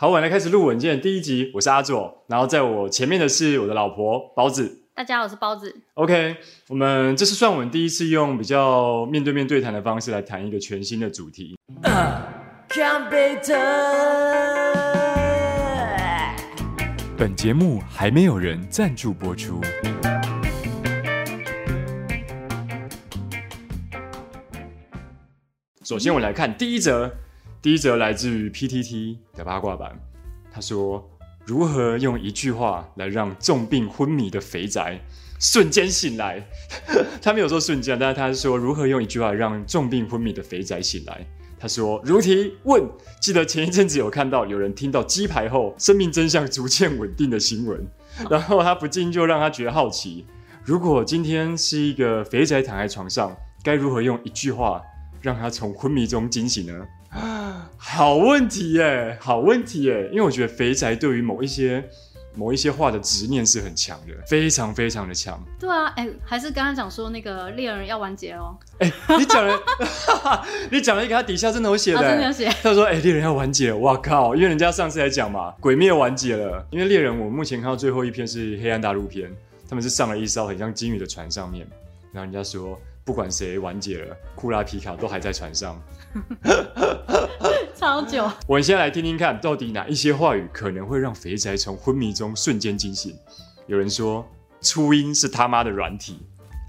好，我们来开始录文件第一集，我是阿左，然后在我前面的是我的老婆包子。大家好，我是包子。OK，我们这是算我们第一次用比较面对面对谈的方式来谈一个全新的主题。本节目还没有人赞助播出。首先，我来看第一则，第一则来自于 PTT 的八卦版。他说：“如何用一句话来让重病昏迷的肥宅瞬间醒来？” 他没有说瞬间，但是他是说如何用一句话让重病昏迷的肥宅醒来。他说：“如题问，记得前一阵子有看到有人听到鸡排后生命真相逐渐稳定的新闻，然后他不禁就让他觉得好奇：如果今天是一个肥宅躺在床上，该如何用一句话让他从昏迷中惊醒呢？”好问题耶，好问题耶！因为我觉得肥宅对于某一些某一些话的执念是很强的，非常非常的强。对啊，哎、还是刚刚讲说那个猎人要完结哦，哎、你讲了，你讲了一个，他底下真的有写的、啊，真的有写，他说：“哎、猎人要完结了，哇靠！因为人家上次来讲嘛，鬼灭完结了。因为猎人，我目前看到最后一篇是黑暗大陆篇，他们是上了一艘很像鲸鱼的船上面，然后人家说，不管谁完结了，库拉皮卡都还在船上。超久。我们先来听听看，到底哪一些话语可能会让肥宅从昏迷中瞬间惊醒？有人说，初音是他妈的软体。”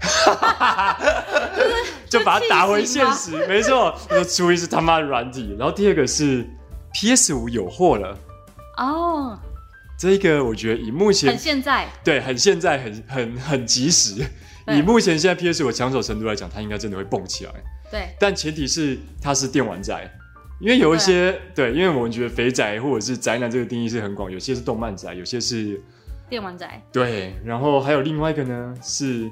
就把它打回现实，没错。他说初音是他妈的软体，然后第二个是 PS 五有货了，哦，这个我觉得以目前很现在，对很现在很很很及时，以目前现在 PS 五的抢手程度来讲，它应该真的会蹦起来，对，但前提是它是电玩宅。因为有一些对，因为我们觉得肥宅或者是宅男这个定义是很广，有些是动漫宅，有些是电玩宅，对，然后还有另外一个呢是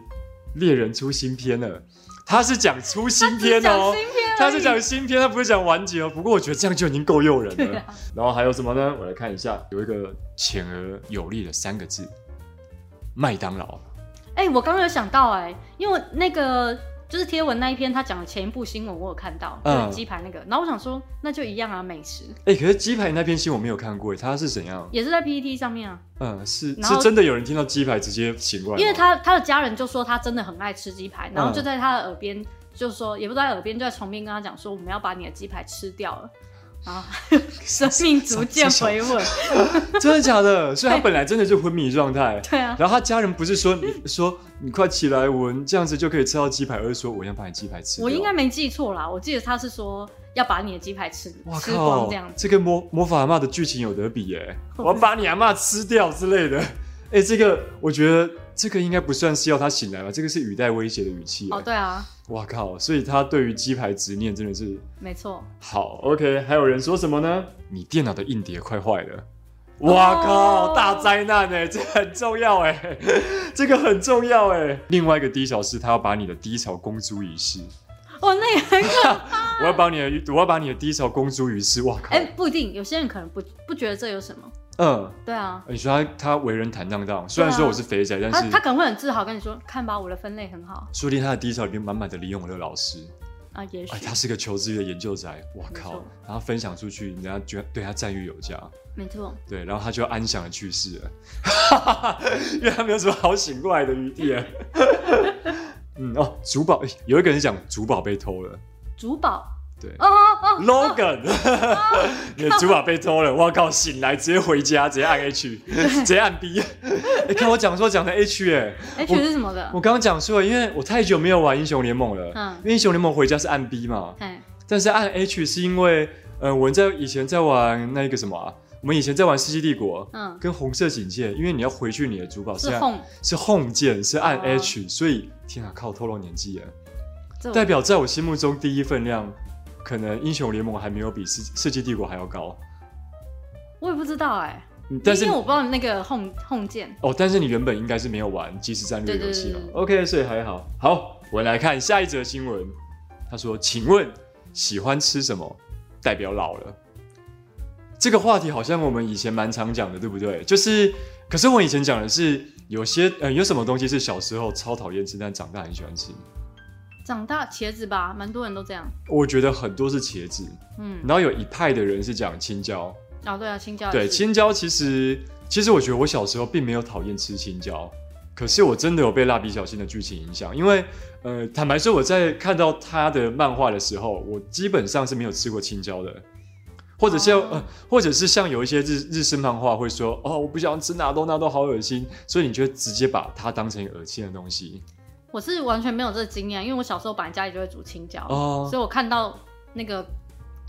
猎人出新片了，他是讲出新片哦，他是讲新片他不是讲完结哦。不过我觉得这样就已经够诱人了。啊然后还有什么呢？我来看一下，有一个浅而有力的三个字：麦当劳。哎、我刚刚有想到、哎，因为那个就是贴文那一篇，他讲的前一部新闻我有看到，就嗯是鸡排那个，然后我想说，那就一样啊，美食哎、可是鸡排那篇新闻我没有看过，他是怎样？也是在 PPT 上面啊，嗯，是是真的有人听到鸡排直接醒过来？因为他他的家人就说他真的很爱吃鸡排，然后嗯就在他的耳边就说，也不是在耳边，就在床边跟他讲说，我们要把你的鸡排吃掉了。然后 生命逐渐回稳，真的假的？所以他本来真的是昏迷状态。对啊，然后他家人不是说你说你快起来，我们这样子就可以吃到鸡排，而是说我要把你鸡排吃。我应该没记错啦，我记得他是说要把你的鸡排吃哇吃光这样，子。这跟魔魔法阿妈的剧情有得比耶！我要把你阿妈吃掉之类的。哎、这个我觉得这个应该不算是要他醒来吧，这个是语带威胁的语气耶。哦，对啊，哇靠！所以他对于鸡排执念真的是没错。好。OK，还有人说什么呢？你电脑的硬碟快坏了。哇靠！哦大灾难哎，这很重要哎，这个很重要哎。另外一个低潮是，他要把你的低潮公诸于世。哦，那也很可怕 我要把你的，我要把你的低潮公诸于世。哇靠！哎、不一定，有些人可能不不觉得这有什么。嗯，对啊，你说他他为人坦荡荡，虽然说我是肥宅，但是他他可能会很自豪跟你说，看吧，我的分类很好。说不定他的低潮里面满满的李永乐老师，啊，也许、哎，他是个求知欲的研究宅，我靠！然后分享出去，人家觉得对他赞誉有加，没错。对，然后他就安详的去世了，因为他没有什么好醒过来的余地了。嗯哦，主宝哎有一个人讲主宝被偷了，主宝对。哦哦哦，，Logan，你的主宝被偷了，我靠，醒来直接回家，直接按 H，直接按 B。你，看我讲说讲的 H 哎，H 是什么的？我刚刚讲错了，因为我太久没有玩英雄联盟了。嗯。因为英雄联盟回家是按 B 嘛，哎，但是按 H 是因为，呃，我们在以前在玩那个什么啊，我们以前在玩世纪帝国，嗯，跟红色警戒，因为你要回去你的主宝是按 home，是 home 键，是按哦。H，、所以天啊，靠，透露年纪了，代表在我心目中第一分量，可能英雄联盟还没有比世世纪帝国还要高。我也不知道哎、嗯但是因为我不知道那个 home home 键。哦，但是你原本应该是没有玩即时战略游戏嘛对对对 OK，所以还好。好，我们来看下一则新闻。他说：“请问喜欢吃什么代表老了？”这个话题好像我们以前蛮常讲的，对不对？就是，可是我以前讲的是有些呃有什么东西是小时候超讨厌吃，但长大很喜欢吃。长大茄子吧，蛮多人都这样。我觉得很多是茄子，嗯，然后有一派的人是讲青椒，哦，对啊，青椒也对，青椒其实其实我觉得我小时候并没有讨厌吃青椒，可是我真的有被蜡笔小新的剧情影响，因为呃，坦白说我在看到他的漫画的时候，我基本上是没有吃过青椒的。或者像、哦。呃，或者是像有一些日日式漫画会说，哦，我不想吃纳豆，纳豆好恶心，所以你就直接把它当成恶心的东西。我是完全没有这个经验，因为我小时候本来家里就会煮青椒，哦所以我看到那个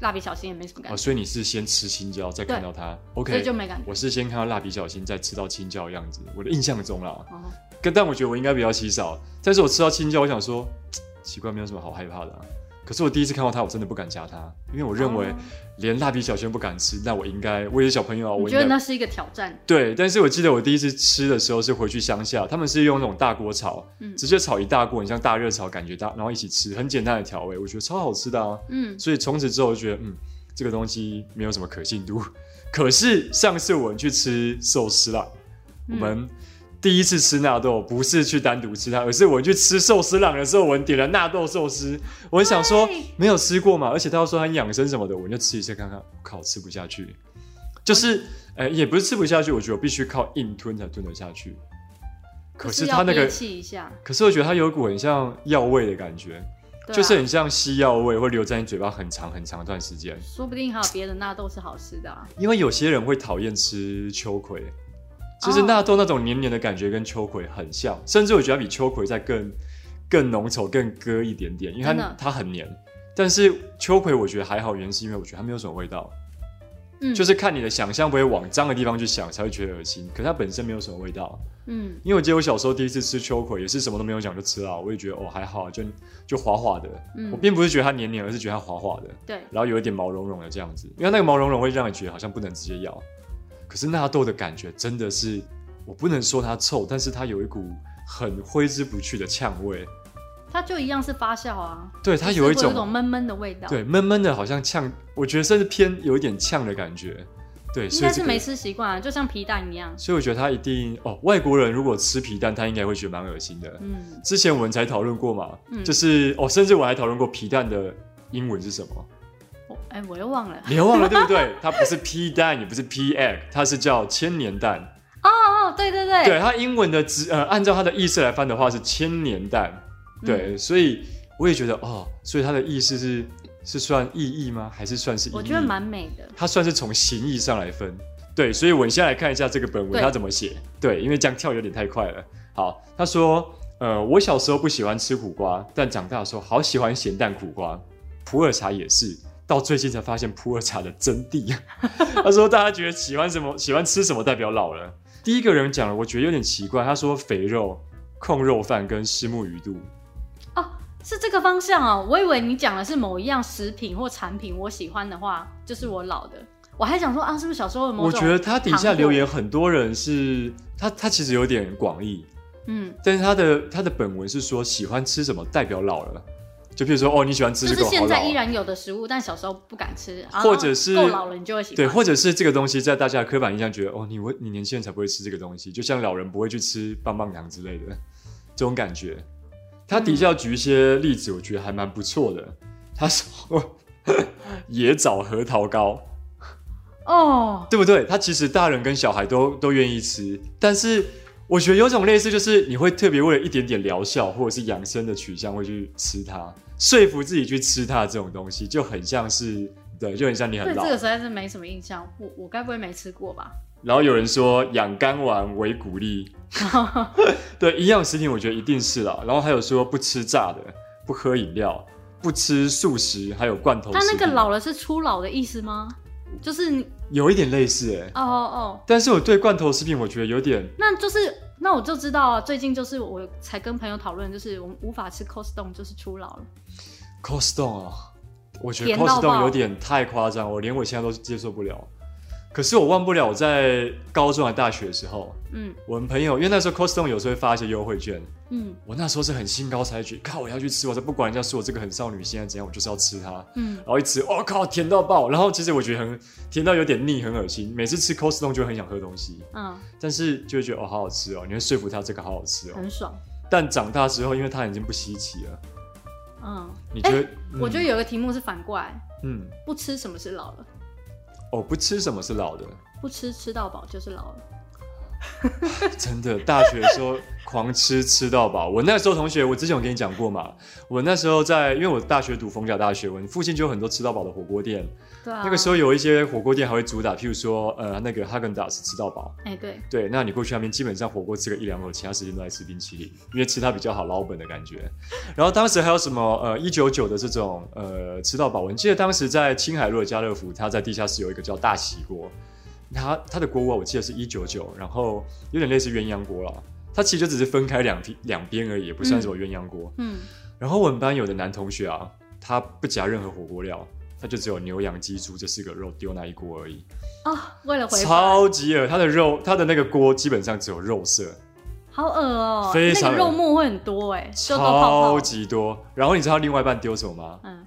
蜡笔小新也没什么感哦，觉，所以你是先吃青椒，再看到它所，OK？以就没感觉。我是先看到蜡笔小新，再吃到青椒的样子，我的印象中啦。哦，跟但我觉得我应该比较稀少，但是我吃到青椒，我想说，嘖 奇怪，没有什么好害怕的、啊。可是我第一次看到它，我真的不敢夹它，因为我认为哦连蜡笔小新不敢吃，那我应该，我也是小朋友啊，我觉得那是一个挑战？对。但是我记得我第一次吃的时候是回去乡下，他们是用那种大锅炒，嗯直接炒一大锅，很像大热炒感觉大，然后一起吃，很简单的调味，我觉得超好吃的啊。嗯，所以从此之后我就觉得，嗯，这个东西没有什么可信度。可是上次我们去吃寿司啦，我嗯们第一次吃纳豆，不是去单独吃它，而是我去吃寿司郎的时候，我们点了纳豆寿司。我想说对没有吃过嘛，而且他要说很养生什么的，我就吃一次看看，我靠，吃不下去。就是，呃，也不是吃不下去，我觉得我必须靠硬吞才吞得下去。可是要它那个可是我觉得它有一股很像药味的感觉，啊就是很像西药味，会留在你嘴巴很长很长一段时间。说不定还有别的纳豆是好吃的啊。因为有些人会讨厌吃秋葵，其实哦纳豆那种黏黏的感觉跟秋葵很像，甚至我觉得它比秋葵再更更浓稠、更割一点点，因为它它很黏。但是秋葵我觉得还好，原因是因为我觉得它没有什么味道，嗯，就是看你的想象不会往脏的地方去想，才会觉得恶心。可是它本身没有什么味道，嗯，因为我记得我小时候第一次吃秋葵也是什么都没有讲就吃了，我也觉得哦还好，就就滑滑的。嗯我并不是觉得它黏黏，而是觉得它滑滑的。对，然后有一点毛茸茸的这样子，因为那个毛茸茸会让你觉得好像不能直接咬。可是纳豆的感觉真的是，我不能说它臭，但是它有一股很挥之不去的呛味，它就一样是发酵啊，对它有有一种一种闷闷的味道。，对闷闷的，好像呛，我觉得甚至偏有一点呛的感觉。对，应该是没吃习惯啊，就像皮蛋一样。所以我觉得他一定哦，外国人如果吃皮蛋，他应该会觉得蛮恶心的。嗯，之前我们才讨论过嘛，嗯就是哦，甚至我还讨论过皮蛋的英文是什么。我哎、我又忘了。你又忘了对不对？它不是 P 蛋，也不是 P egg，它是叫千年蛋。哦哦，对对对，对，它英文的直呃，按照它的意思来翻的话是千年蛋。对，所以我也觉得哦，所以它的意思是是算意义吗？还是算是意义？我觉得蛮美的。它算是从形意上来分。对，所以我们先来看一下这个本文它怎么写。对，因为这样跳有点太快了。好，他说，呃，我小时候不喜欢吃苦瓜，但长大的时候好喜欢咸蛋苦瓜。普洱茶也是，到最近才发现普洱茶的真谛。他说，大家觉得喜欢什么，喜欢吃什么，代表老了。第一个人讲了，我觉得有点奇怪。他说肥肉、控肉饭跟虱目鱼肚。哦，是这个方向哦。我以为你讲的是某一样食品或产品，我喜欢的话，就是我老的。我还想说啊，是不是小时候有某种？我觉得他底下留言，很多人是他，他其实有点广义。嗯，但是他的他的本文是说喜欢吃什么代表老了，就譬如说哦你喜欢吃就是现在依然有的食物，但小时候不敢吃，或者是够老了你就会喜欢。对，或者是这个东西在大家的刻板印象觉得哦你会你年轻人才不会吃这个东西，就像老人不会去吃棒棒糖之类的这种感觉。他底下举一些例子，我觉得还蛮不错的。他说 野枣核桃糕，哦，对不对？它其实大人跟小孩都都愿意吃，但是我觉得有种类似，就是你会特别为了一点点疗效或者是养生的取向会去吃它，说服自己去吃它这种东西，就很像是对，就很像你很老对这。个实在是没什么印象。我我该不会没吃过吧？然后有人说养肝丸为鼓励，对营养食品我觉得一定是啦。然后还有说不吃炸的，不喝饮料，不吃素食，还有罐头食品。他那个老了是初老的意思吗？就是有一点类似哎、哦哦哦，但是我对罐头食品我觉得有点那就是那我就知道啊，最近就是我才跟朋友讨论，就是我们无法吃 Costco，就是出老了。Costco 啊，我觉得甜到 Costco 爆有点太夸张，我连我现在都接受不了。可是我忘不了我在高中还大学的时候，嗯我们朋友因为那时候 Costco 有时候会发一些优惠券，嗯我那时候是很兴高采烈，靠我要去吃，我说不管人家说我这个很少女心啊怎样，我就是要吃它。嗯，然后一吃，我、靠，甜到爆！然后其实我觉得很甜到有点腻，很恶心。每次吃 Costco 就会很想喝东西，嗯，但是就会觉得哦，好好吃哦，你会说服他这个好好吃哦。很爽。但长大之后，因为它已经不稀奇了，嗯，你觉得？我觉得有个题目是反过来，嗯，不吃什么是老了？哦，不吃什么是老的？不吃吃到饱就是老了。真的，大学的时候狂吃吃到饱。我那时候同学，我之前有跟你讲过嘛。我那时候在，因为我大学读逢甲大学，我附近就有很多吃到饱的火锅店。对啊，那个时候有一些火锅店还会主打，譬如说，呃，那个哈根达斯吃到饱。哎、对，对，那你过去那边基本上火锅吃个一两口，其他时间都在吃冰淇淋，因为吃它比较好捞本的感觉。然后当时还有什么呃一九九的这种呃吃到饱，我记得当时在青海路的家乐福，它在地下室有一个叫大喜锅，它它的锅锅我记得是一九九，然后有点类似鸳鸯锅啦，它其实就只是分开两批两边而已，也不算什么鸳鸯锅。嗯，然后我们班有的男同学啊，他不加任何火锅料，他就只有牛羊鸡猪这四个肉丢那一锅而已。哦，为了回本，超级恶，它的肉，他的那个锅基本上只有肉色，好恶哦、非常恶那个肉末会很多哎、超。级多。然后你知道另外一半丢什么吗？嗯，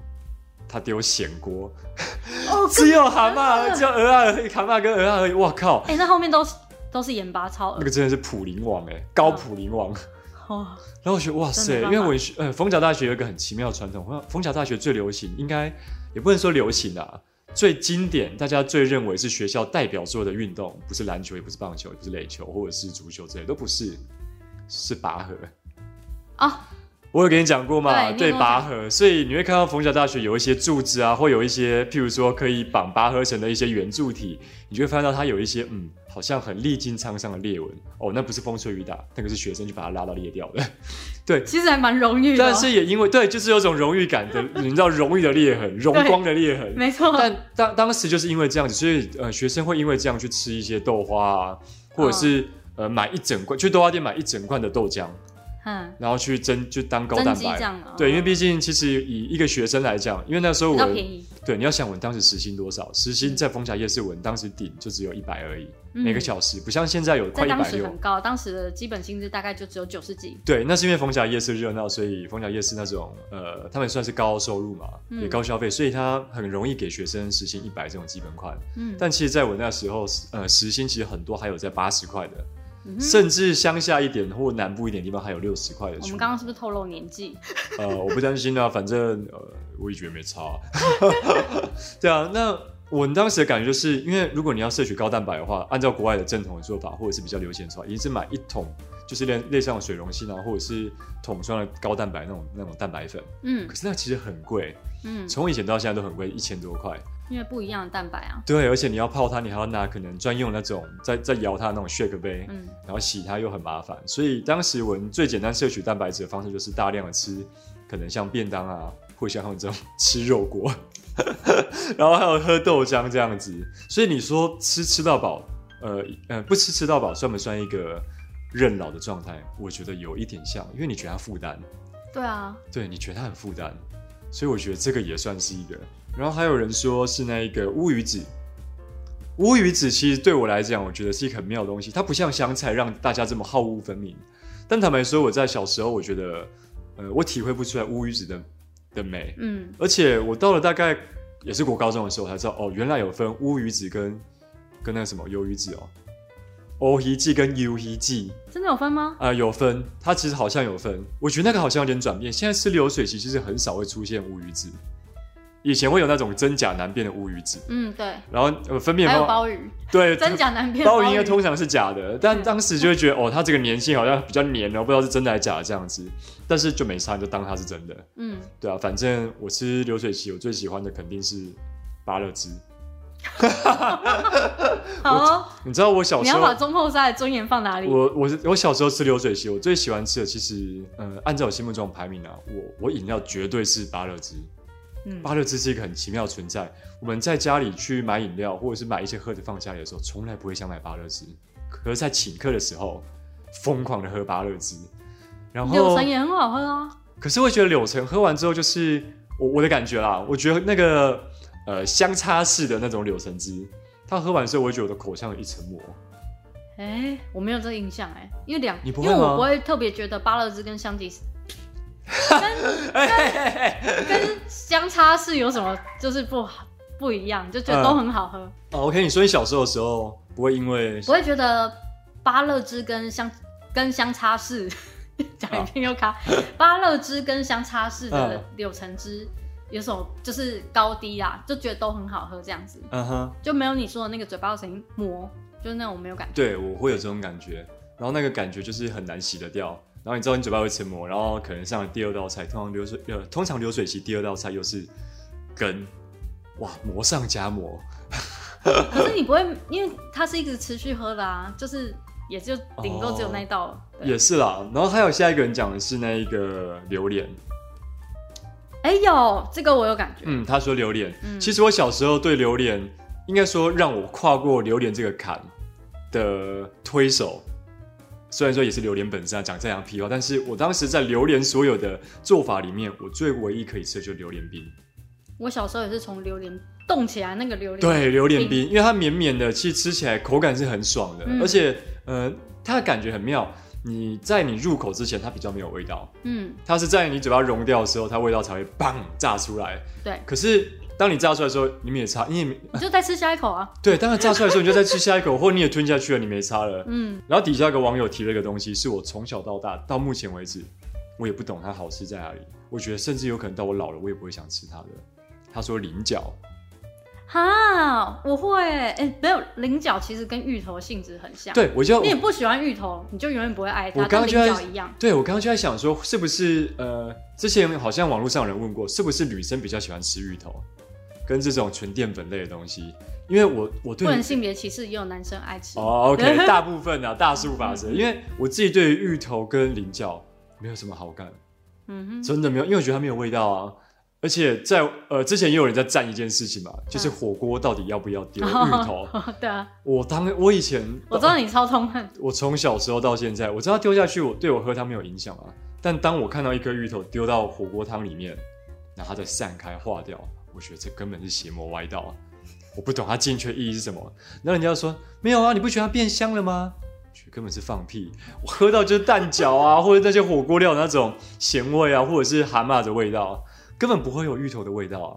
他丢咸锅，哦，只有蛤蟆，只有鹅啊，蛤蟆跟鹅啊而已。哇靠，哎、那后面都是都是盐巴，超那个真的是普林王哎，高普林王。哦。然后我觉得哇塞，因为我呃逢甲大学有一个很奇妙的传统，逢逢甲大学最流行，应该也不能说流行啊，最经典，大家最认为是学校代表作的运动，不是篮球，也不是棒球，也不是垒球，或者是足球之类，都不是，是拔河。哦，我有跟你讲过嘛，对拔河，所以你会看到逢甲大学有一些柱子啊，或有一些譬如说可以绑拔河绳的一些圆柱体，你就会发现到它有一些嗯，好像很历经沧桑的裂纹。哦，那不是风吹雨打，那个是学生去把它拉到裂掉的。对，其实还蛮荣誉的哦、但是也因为对，就是有种荣誉感的，你知道荣誉的裂痕，荣光的裂痕。没错，但当当时就是因为这样子，所以呃，学生会因为这样去吃一些豆花啊，或者是、呃买一整罐，去豆花店买一整罐的豆浆，嗯，然后去蒸就当高蛋白。对，因为毕竟其实以一个学生来讲，因为那时候我对你要想我当时时薪多少，时薪在丰甲夜市我当时顶就只有一百而已，嗯每个小时，不像现在有快一百六。时很高，当时的基本薪资大概就只有九十几。对，那是因为逢甲夜市热闹，所以逢甲夜市那种呃，他们算是高收入嘛，嗯也高消费，所以他很容易给学生时薪一百这种基本款。嗯，但其实在我那时候，呃，时薪其实很多还有在八十块的，嗯甚至乡下一点或南部一点地方还有六十块的。我们刚刚是不是透露年纪？呃，我不担心啊，反正呃，我也觉得没差、啊。对啊，那我当时的感觉就是，因为如果你要摄取高蛋白的话，按照国外的正统的做法，或者是比较流行的做法，一定是买一桶，就是类类似像水溶性啊，或者是桶装的高蛋白那种那种蛋白粉。嗯可是那其实很贵，嗯，从以前到现在都很贵，一千多块。因为不一样的蛋白啊。对，而且你要泡它，你还要拿可能专用那种在在摇它的那种 shake 杯，嗯然后洗它又很麻烦，所以当时我们最简单摄取蛋白质的方式就是大量的吃，可能像便当啊，或像他们这种吃肉锅，然后还有喝豆浆这样子。所以你说吃吃到饱，呃呃，不吃吃到饱算不算一个认老的状态？我觉得有一点像，因为你觉得它负担，对啊，对你觉得它很负担，所以我觉得这个也算是一个。然后还有人说是那一个乌鱼子，乌鱼子其实对我来讲，我觉得是一个很妙的东西，它不像香菜让大家这么好恶分明。但坦白说，我在小时候，我觉得，呃，我体会不出来乌鱼子的的美，嗯，而且我到了大概也是国高中的时候才知道，哦，原来有分乌鱼子跟跟那个什么鱿鱼子哦，欧鱼记跟 U 鱼记。真的有分吗？啊、有分，它其实好像有分。我觉得那个好像有点转变。现在吃流水席其实很少会出现乌鱼子，以前会有那种真假难辨的乌鱼子，嗯，对，然后呃分辨还有方法鲍鱼，对真假难辨。鲍鱼应鱼该通常是假的，但嗯当时就会觉得哦，它这个粘性好像比较黏哦，不知道是真的还是假的这样子，但是就没差，就当它是真的。嗯，对啊，反正我吃流水席，我最喜欢的肯定是芭乐汁。好哦，你知道我小时候你要把中后赛的尊严放哪里？我我是我小时候吃流水席，我最喜欢吃的其实，呃，按照我心目中的排名啊，我我饮料绝对是芭乐汁。嗯，芭乐汁是一个很奇妙的存在。我们在家里去买饮料，或者是买一些喝的放家里的时候，从来不会想买芭乐汁。可是，在请客的时候，疯狂的喝芭乐汁。然后柳橙，也很好喝啊。可是会觉得柳橙喝完之后，就是我我的感觉啦，我觉得那个呃相差式的那种柳橙汁，它喝完之后，我会觉得我的口腔有一层膜。哎、我没有这个印象哎、因为两，因为我不会特别觉得芭乐汁跟香吉士 跟跟香插是有什么就是不好不一样，就觉得都很好喝，哦，OK，你说你小时候的时候不会因为不会觉得芭乐汁跟香跟香插式讲一遍又卡，芭乐汁跟香插式的嗯。柳橙汁有什么就是高低啦，就觉得都很好喝这样子，嗯哼，就没有你说的那个嘴巴有声音磨，就是那种没有感觉。对我会有这种感觉，然后那个感觉就是很难洗得掉。然后你知道你嘴巴会沉磨，然后可能上了第二道菜，通常流水呃，通常流水席第二道菜又是跟，哇，磨上加磨，可是你不会，因为它是一直持续喝的啊，就是也就顶多只有那一道。对也是啦。然后还有下一个人讲的是那一个榴莲，哎有这个我有感觉，嗯，他说榴莲，嗯其实我小时候对榴莲，应该说让我跨过榴莲这个坎的推手，虽然说也是榴莲本身啊，讲这样屁话，但是我当时在榴莲所有的做法里面，我最唯一可以吃的就是榴莲冰。我小时候也是从榴莲冻起来那个榴莲，对，榴莲冰，因为它绵绵的，其实吃起来口感是很爽的，嗯而且呃，它的感觉很妙。你在你入口之前，它比较没有味道，嗯，它是在你嘴巴融掉的时候，它味道才会砰炸出来。对，可是当你炸出来的时候，你们也擦，你也没你就再吃下一口啊，对，当然炸出来的时候，你就再吃下一口，或者你也吞下去了，你没擦了。嗯，然后底下一个网友提了一个东西，是我从小到大到目前为止，我也不懂它好吃在哪里。我觉得甚至有可能到我老了，我也不会想吃它的。他说菱角，哈，我会，哎、没有菱角其实跟芋头性质很像，，对我就你也不喜欢芋头，你就永远不会爱它，我刚刚跟就在菱角一样，对我刚刚就在想说，是不是呃，之前好像网络上有人问过，是不是女生比较喜欢吃芋头，跟这种纯淀粉类的东西？因为我我对不能性别歧视，也有男生爱吃，哦，OK，大部分啊，大数法则，因为我自己对于芋头跟菱角没有什么好感，嗯哼，真的没有，因为我觉得它没有味道啊。而且在呃之前也有人在赞一件事情嘛，就是火锅到底要不要丢 芋头？对啊，我当我以前我知道你超痛恨，我从小时候到现在，我知道丢下去我对我喝汤没有影响啊。但当我看到一颗芋头丢到火锅汤里面，然后它再散开化掉，我觉得这根本是邪魔歪道啊！我不懂它进去的意义是什么。然后人家就说没有啊，你不觉得它变香了吗？我觉得根本是放屁。我喝到就是蛋饺啊，或者那些火锅料那种咸味啊，或者是蛤蟆的味道啊，根本不会有芋头的味道啊。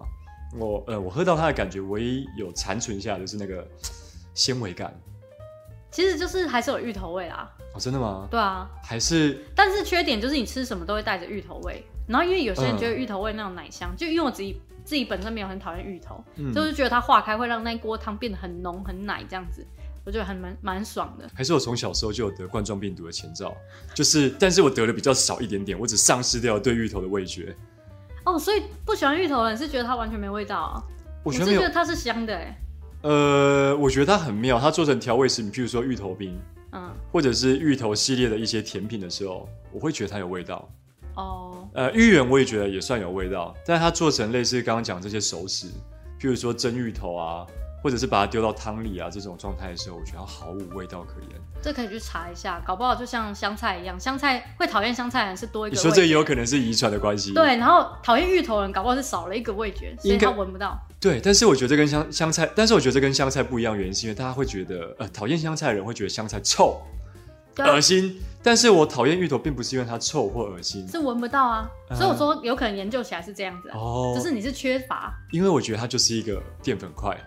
我呃，我喝到它的感觉，唯一有残存下的就是那个嘖纤维感。其实就是还是有芋头味啊，哦，真的吗？对啊，还是但是缺点就是你吃什么都会带着芋头味，然后因为有些人嗯觉得芋头味那种奶香，就因为我自己自己本身没有很讨厌芋头，嗯就是觉得它化开会让那一锅汤变得很浓很奶这样子，我觉得很蛮蛮爽的。还是我从小时候就有得冠状病毒的前兆，就是，但是我得的比较少一点点，我只丧失掉对芋头的味觉。哦，所以不喜欢芋头的人是觉得它完全没味道啊？我觉得是觉得，它是香的哎，呃，我觉得它很妙，它做成调味食品，譬如说芋头冰，嗯，或者是芋头系列的一些甜品的时候，我会觉得它有味道。哦，呃，芋圆我也觉得也算有味道，但是它做成类似刚刚讲这些熟食，譬如说蒸芋头啊，或者是把它丢到汤里啊这种状态的时候，我觉得它毫无味道可言。这可以去查一下，搞不好就像香菜一样，香菜会讨厌香菜的人是多一个味觉，你说这也有可能是遗传的关系，对，然后讨厌芋头的人搞不好是少了一个味觉，所以应该他闻不到。对，但是我觉得这跟香香菜，但是我觉得这跟香菜不一样，原因是因为大家会觉得，呃，讨厌香菜的人会觉得香菜臭、恶心，但是我讨厌芋头，并不是因为它臭或恶心，是闻不到啊，嗯。所以我说有可能研究起来是这样子啊，哦。只是你是缺乏，因为我觉得它就是一个淀粉块，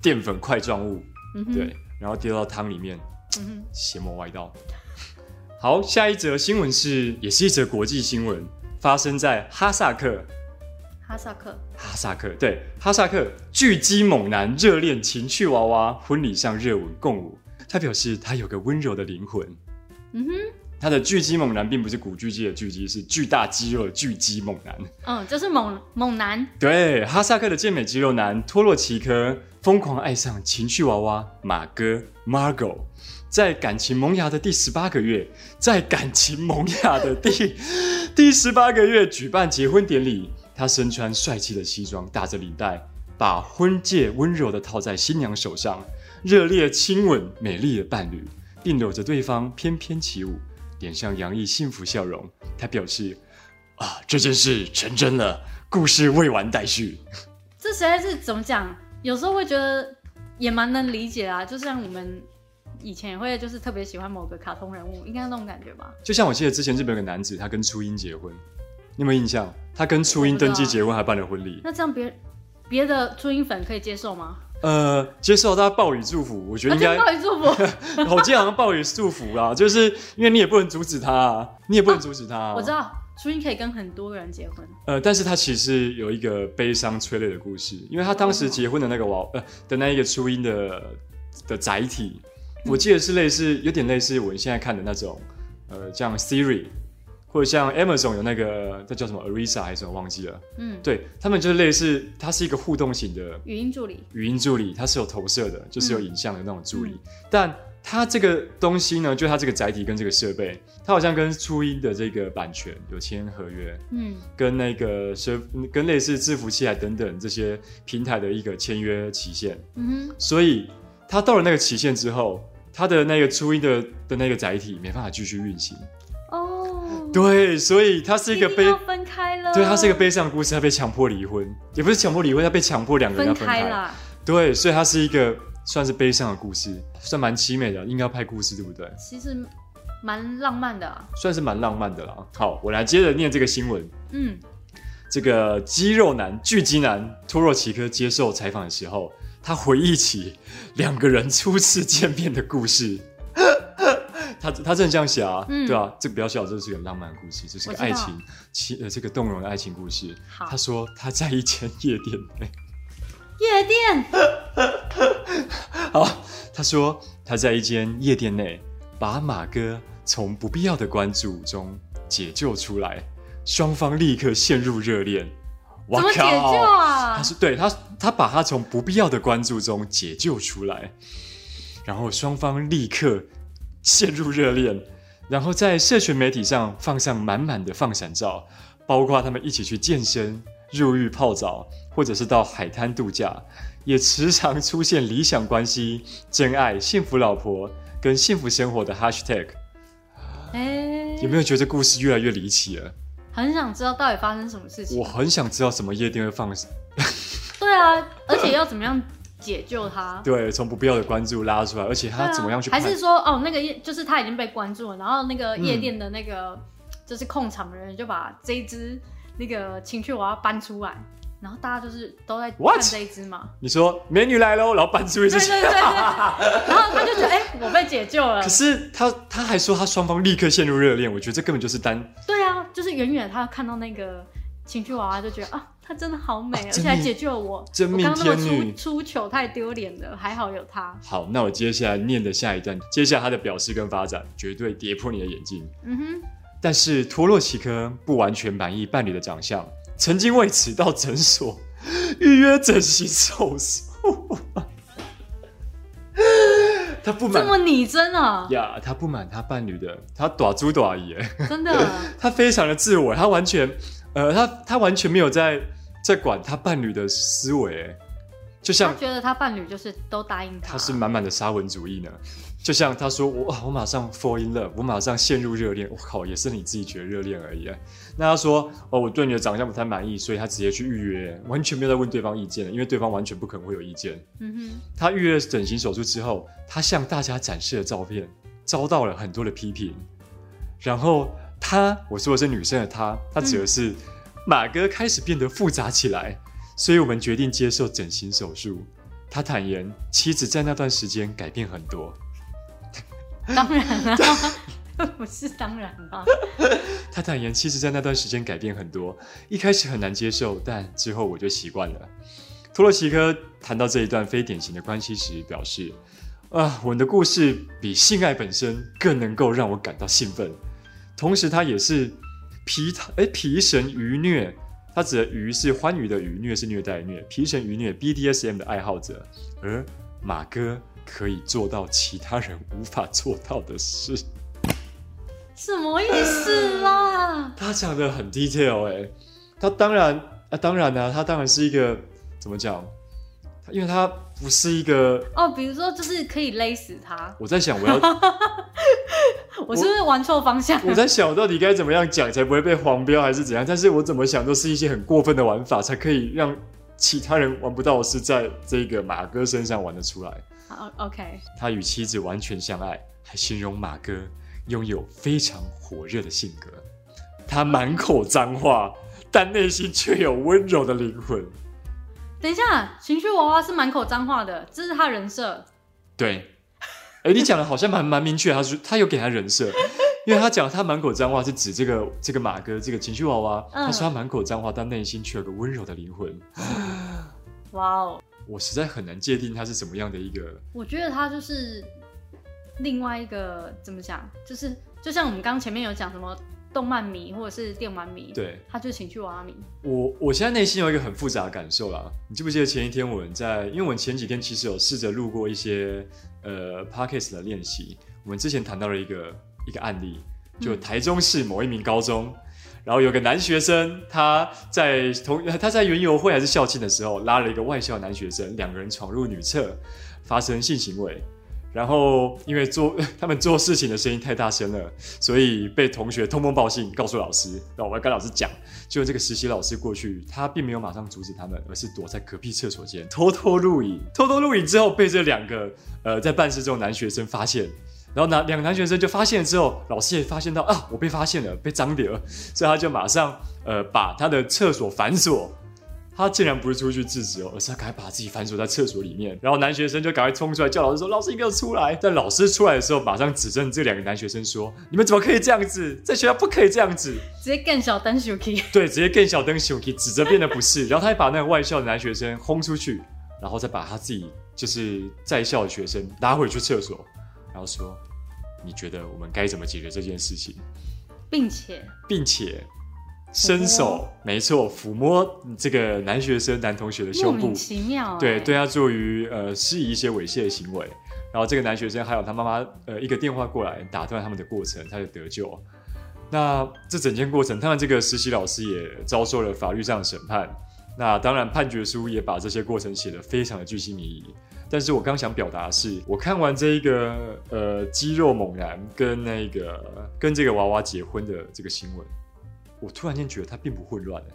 淀粉块状物，嗯，对，然后丢到汤里面，嗯，邪魔歪道。好，下一则新闻是，也是一则国际新闻，发生在哈萨克。哈萨克，哈萨克对哈萨克巨鸡猛男热恋情趣娃娃，婚礼上热吻共舞。他表示他有个温柔的灵魂。嗯哼，他的巨肌猛男并不是古巨基的巨肌，是巨大肌肉的巨肌猛男。嗯，就是猛猛男，对，哈萨克的健美肌肉男托洛奇科疯狂爱上情趣娃娃马哥 Margot，在感情萌芽的第十八个月，在感情萌芽的第 第十八个月举办结婚典礼。他身穿帅气的西装，打着领带，把婚戒温柔的套在新娘手上，热烈亲吻美丽的伴侣，并搂着对方翩翩起舞，脸上洋溢幸福笑容。他表示：“啊，这件事成真了，故事未完待续。”这实在是怎么讲？有时候会觉得也蛮能理解啊，就像我们以前也会就是特别喜欢某个卡通人物，应该那种感觉吧？就像我记得之前日本有个男子，他跟初音结婚，你有没有印象？他跟初音登记结婚，还办了婚礼。那这样别别的初音粉可以接受吗？呃，接受大家暴雨祝福，我觉得应该且暴雨祝福，我记得好像暴雨祝福啦，就是因为你也不能阻止他、啊，你也不能阻止他、啊。我知道初音可以跟很多个人结婚，呃，但是他其实有一个悲伤催泪的故事，因为他当时结婚的那个娃呃的那一个初音的的载体，我记得是类似有点类似我们现在看的那种，呃，像 Siri 或者像 Amazon 有那个那叫什么 Arisa 还是什么忘记了，嗯，对他们就是类似，它是一个互动型的语音助理，语音助理，它是有投射的，就是有影像的那种助理。嗯但它这个东西呢，就它这个载体跟这个设备，它好像跟初音的这个版权有签合约，嗯跟那个设跟类似伺服器啊等等这些平台的一个签约期限。嗯哼，所以它到了那个期限之后，它的那个初音的的那个载体没办法继续运行。哦，对，所以他是一个悲定要分开了，对，他是一个悲伤的故事，他被强迫离婚，也不是强迫离婚，他被强迫两个人要分分开。开啦。对，所以他是一个算是悲伤的故事，算蛮凄美的，应该要拍故事，对不对？其实蛮浪漫的、啊，算是蛮浪漫的啦。好，我来接着念这个新闻。嗯，这个肌肉男、巨肌男托若奇科接受采访的时候，他回忆起两个人初次见面的故事。他他真的这样写啊，嗯对啊，这个不要笑，这是个浪漫的故事，这是个爱情，其呃这个动容的爱情故事。他说他在一间夜店内，夜店，好，他说他在一间夜店内把马哥从不必要的关注中解救出来，双方立刻陷入热恋。哇怎么解救啊他？说对他，他把他从不必要的关注中解救出来，然后双方立刻陷入热恋，然后在社群媒体上放上满满的放闪照，包括他们一起去健身、入浴泡澡，或者是到海滩度假，也时常出现理想关系、真爱、幸福老婆跟幸福生活的 hashtag。哎、有没有觉得这故事越来越离奇了？很想知道到底发生什么事情我。很想知道什么夜店会放对啊，而且要怎么样解救他？对从不必要的关注拉出来，而且他怎么样去判还是说，哦，那个夜就是他已经被关注了，然后那个夜嗯店的那个、就是控场的人就把这一只那个情趣娃娃搬出来，然后大家就是都在看这一只嘛。你说美女来喽，然后搬出一只对对对对，然后他就觉得，哎、我被解救了可。是他他还说他双方立刻陷入热恋，我觉得这根本就是单对啊，就是远远他看到那个情趣娃娃，就觉得啊，她真的好美，啊而且还解救了我。真命我刚刚那么天女出出糗太丢脸了，还好有她。好。那我接下来念的下一段，接下来他的表示跟发展绝对跌破你的眼镜。嗯哼，但是托洛奇科不完全满意伴侣的长相，曾经为此到诊所预约整形手术。他不满这么拟真啊，呀，他不满他伴侣的，他短猪短真的。他非常的自我，他完全，呃，他他完全没有在在管他伴侣的思维，哎，就他像觉得他伴侣就是都答应他，他是满满的沙文主义呢。就像他说我我马上 fall in love，我马上陷入热恋，我靠，也是你自己觉得热恋而已啊。那他说哦，我对你的长相不太满意，所以他直接去预约，完全没有在问对方意见，因为对方完全不可能会有意见。嗯哼他预约整形手术之后，他向大家展示的照片遭到了很多的批评。然后他，我说的是女生的她，她指的是马哥开始变得复杂起来，所以我们决定接受整形手术。他坦言，妻子在那段时间改变很多。哼，当然啦、不是当然啦、他坦言，妻子在那段时间改变很多，一开始很难接受，但之后我就习惯了。托洛奇科谈到这一段非典型的关系时，表示：“啊，我们的故事比性爱本身更能够让我感到兴奋。同时，他也是皮哎皮神愚虐，他指的愚是欢愉的愚，虐是虐待的虐，皮神愚虐 BDSM 的爱好者，而马哥可以做到其他人无法做到的事。”什么意思啦？他讲的很 detail 哎、他当然啊，当然呢、他当然是一个怎么讲？因为他不是一个，哦，比如说就是可以勒死他，我在想我要，我是不是玩错方向？我在想我到底该怎么样讲才不会被黄标还是怎样？但是我怎么想都是一些很过分的玩法，才可以让其他人玩不到的事在这个马哥身上玩得出来。好，OK，他与妻子完全相爱，还形容马哥拥有非常火热的性格。他满口脏话，但内心却有温柔的灵魂。等一下，情绪娃娃是满口脏话的，这是他人设。对，哎、你讲的好像蛮蛮明确，他说他有给他人设，因为他讲他满口脏话是指这个这个马哥这个情绪娃娃，嗯他说他满口脏话，但内心却有个温柔的灵魂。哇哦，我实在很难界定他是怎么样的一个，我觉得他就是另外一个怎么讲，就是就像我们刚刚前面有讲什么动漫迷或者是电玩迷，，对他就是情绪娃娃迷。我我现在内心有一个很复杂的感受啦。你记不记得前一天我们在，因为我们前几天其实有试着录过一些呃 podcast 的练习，我们之前谈到了一个一个案例，就嗯台中市某一名高中。然后有个男学生，他在同他在园游会还是校庆的时候，拉了一个外校男学生，两个人闯入女厕，发生性行为。然后因为做 他们做事情的声音太大声了，所以被同学通风报信告诉老师。然后我要跟老师讲，结果这个实习老师过去，他并没有马上阻止他们，而是躲在隔壁厕所间偷偷录影。偷偷录影之后，被这两个呃在办事中的男学生发现。然后男两个男学生就发现之后，老师也发现到啊，我被发现了，被张点了，所以他就马上呃把他的厕所反锁。他竟然不是出去制止哦，而是他赶快把自己反锁在厕所里面。然后男学生就赶快冲出来叫老师说：“老师，你给我出来！”但老师出来的时候，马上指正这两个男学生说：“你们怎么可以这样子？在学校不可以这样子。”直接更小灯 Shuki，对，直接更小灯熊 k 指着变得不是，然后他还把那个外校的男学生轰出去，然后再把他自己就是在校的学生拉回去厕所，然后说：“你觉得我们该怎么解决这件事情？”并且并且伸手，没错，抚摸这个男学生男同学的胸部对，对他做于呃施以一些猥亵的行为，然后这个男学生还有他妈妈呃一个电话过来打断他们的过程，他就得救。那这整件过程，当然这个实习老师也遭受了法律上的审判。那当然判决书也把这些过程写得非常的巨细靡遗。但是我刚想表达的是，我看完这一个呃肌肉猛男跟那个跟这个娃娃结婚的这个新闻，我突然间觉得它并不混乱了。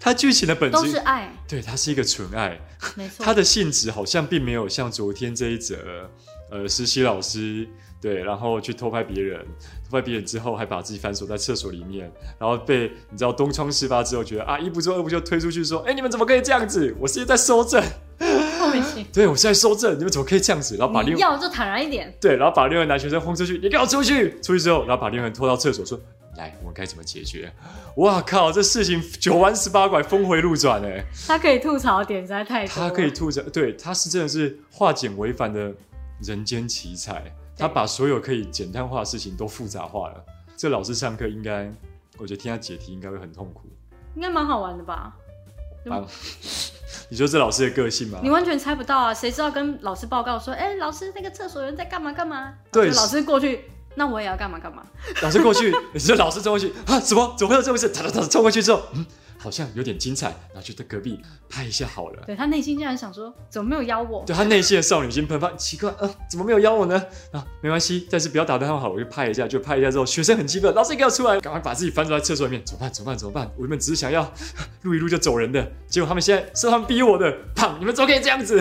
它剧情的本质都是爱，对，它是一个纯爱，没错。它的性质好像并没有像昨天这一则，呃，实习老师对，然后去偷拍别人，偷拍别人之后还把自己反锁在厕所里面，然后被你知道东窗事发之后，觉得啊一不做二不休，推出去说，哎，你们怎么可以这样子？我是在收证，对我是在收证，你们怎么可以这样子？然后把另你要就坦然一点，对，然后把另外一个男学生轰出去，你给我出去！出去之后，然后把另外一个人拖到厕所，说：“来，我们该怎么解决？”哇靠，这事情九弯十八拐，峰回路转哎！他可以吐槽的点实在太多。他可以吐槽，对，他是真的是化简为繁的人间奇才，他把所有可以简单化的事情都复杂化了。这老师上课应该，我觉得听他解题应该会很痛苦。应该蛮好玩的吧？啊，你说这老师的个性吗你？完全猜不到啊！谁知道跟老师报告说，哎、老师那个厕所有人在干嘛干嘛？对老师过去，那我也要干嘛干嘛。老师过去，你说老师冲过去啊？什么怎么会有这回事？他他他冲过去之后，嗯，好像有点精彩，然后就在隔壁拍一下好了。对他内心竟然想说，怎么没有邀我？对他内心的少女心喷发，奇怪，呃，怎么没有邀我呢？啊，没关系，但是不要打断好，我就拍一下，就拍一下之后，学生很激愤，老师你给我出来，赶快把自己翻出来厕所里面，怎么办？怎么办？怎么办？我原本只是想要 录一录就走人的，结果他们现在是他们逼我的，胖，你们怎么可以这样子？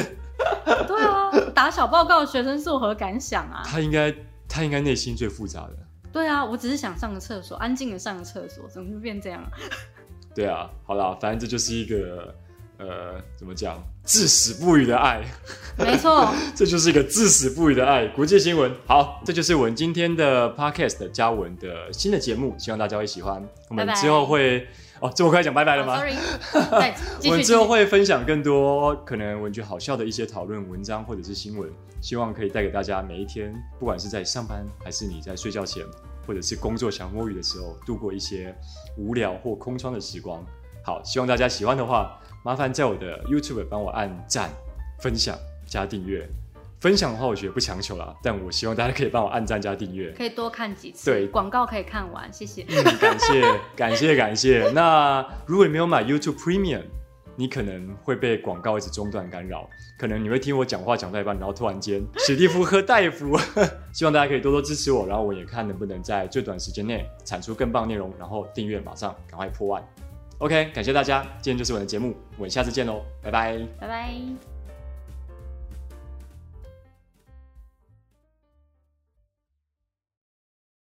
对啊，打小报告的学生作何感想啊？他应该，他应该内心最复杂的，对啊，我只是想上个厕所，安静的上个厕所，怎么就变这样了？对啊，好啦，反正这就是一个，呃，怎么讲，至死不渝的爱。没错，这就是一个至死不渝的爱。国际新闻，好，这就是我们今天的 podcast 加文的新的节目，希望大家会喜欢。我们之后会哦，这么快讲拜拜了哦吗。我们之后会分享更多可能文觉得好笑的一些讨论文章或者是新闻，希望可以带给大家每一天，不管是在上班还是你在睡觉前，或者是工作想摸鱼的时候，度过一些无聊或空窗的时光。好，希望大家喜欢的话，麻烦在我的 YouTube 帮我按赞、分享、加订阅。分享的话，我觉得不强求啦，但我希望大家可以帮我按赞加订阅。可以多看几次，对广告可以看完，谢谢。嗯，感谢感谢感谢。那如果你没有买 YouTube Premium，你可能会被广告一直中断干扰，可能你会听我讲话讲到一半，然后突然间史蒂夫和戴夫。希望大家可以多多支持我，然后我也看能不能在最短时间内产出更棒内容，然后订阅马上赶快破万。OK，感谢大家，今天就是我的节目，我们下次见喽，拜拜。拜拜。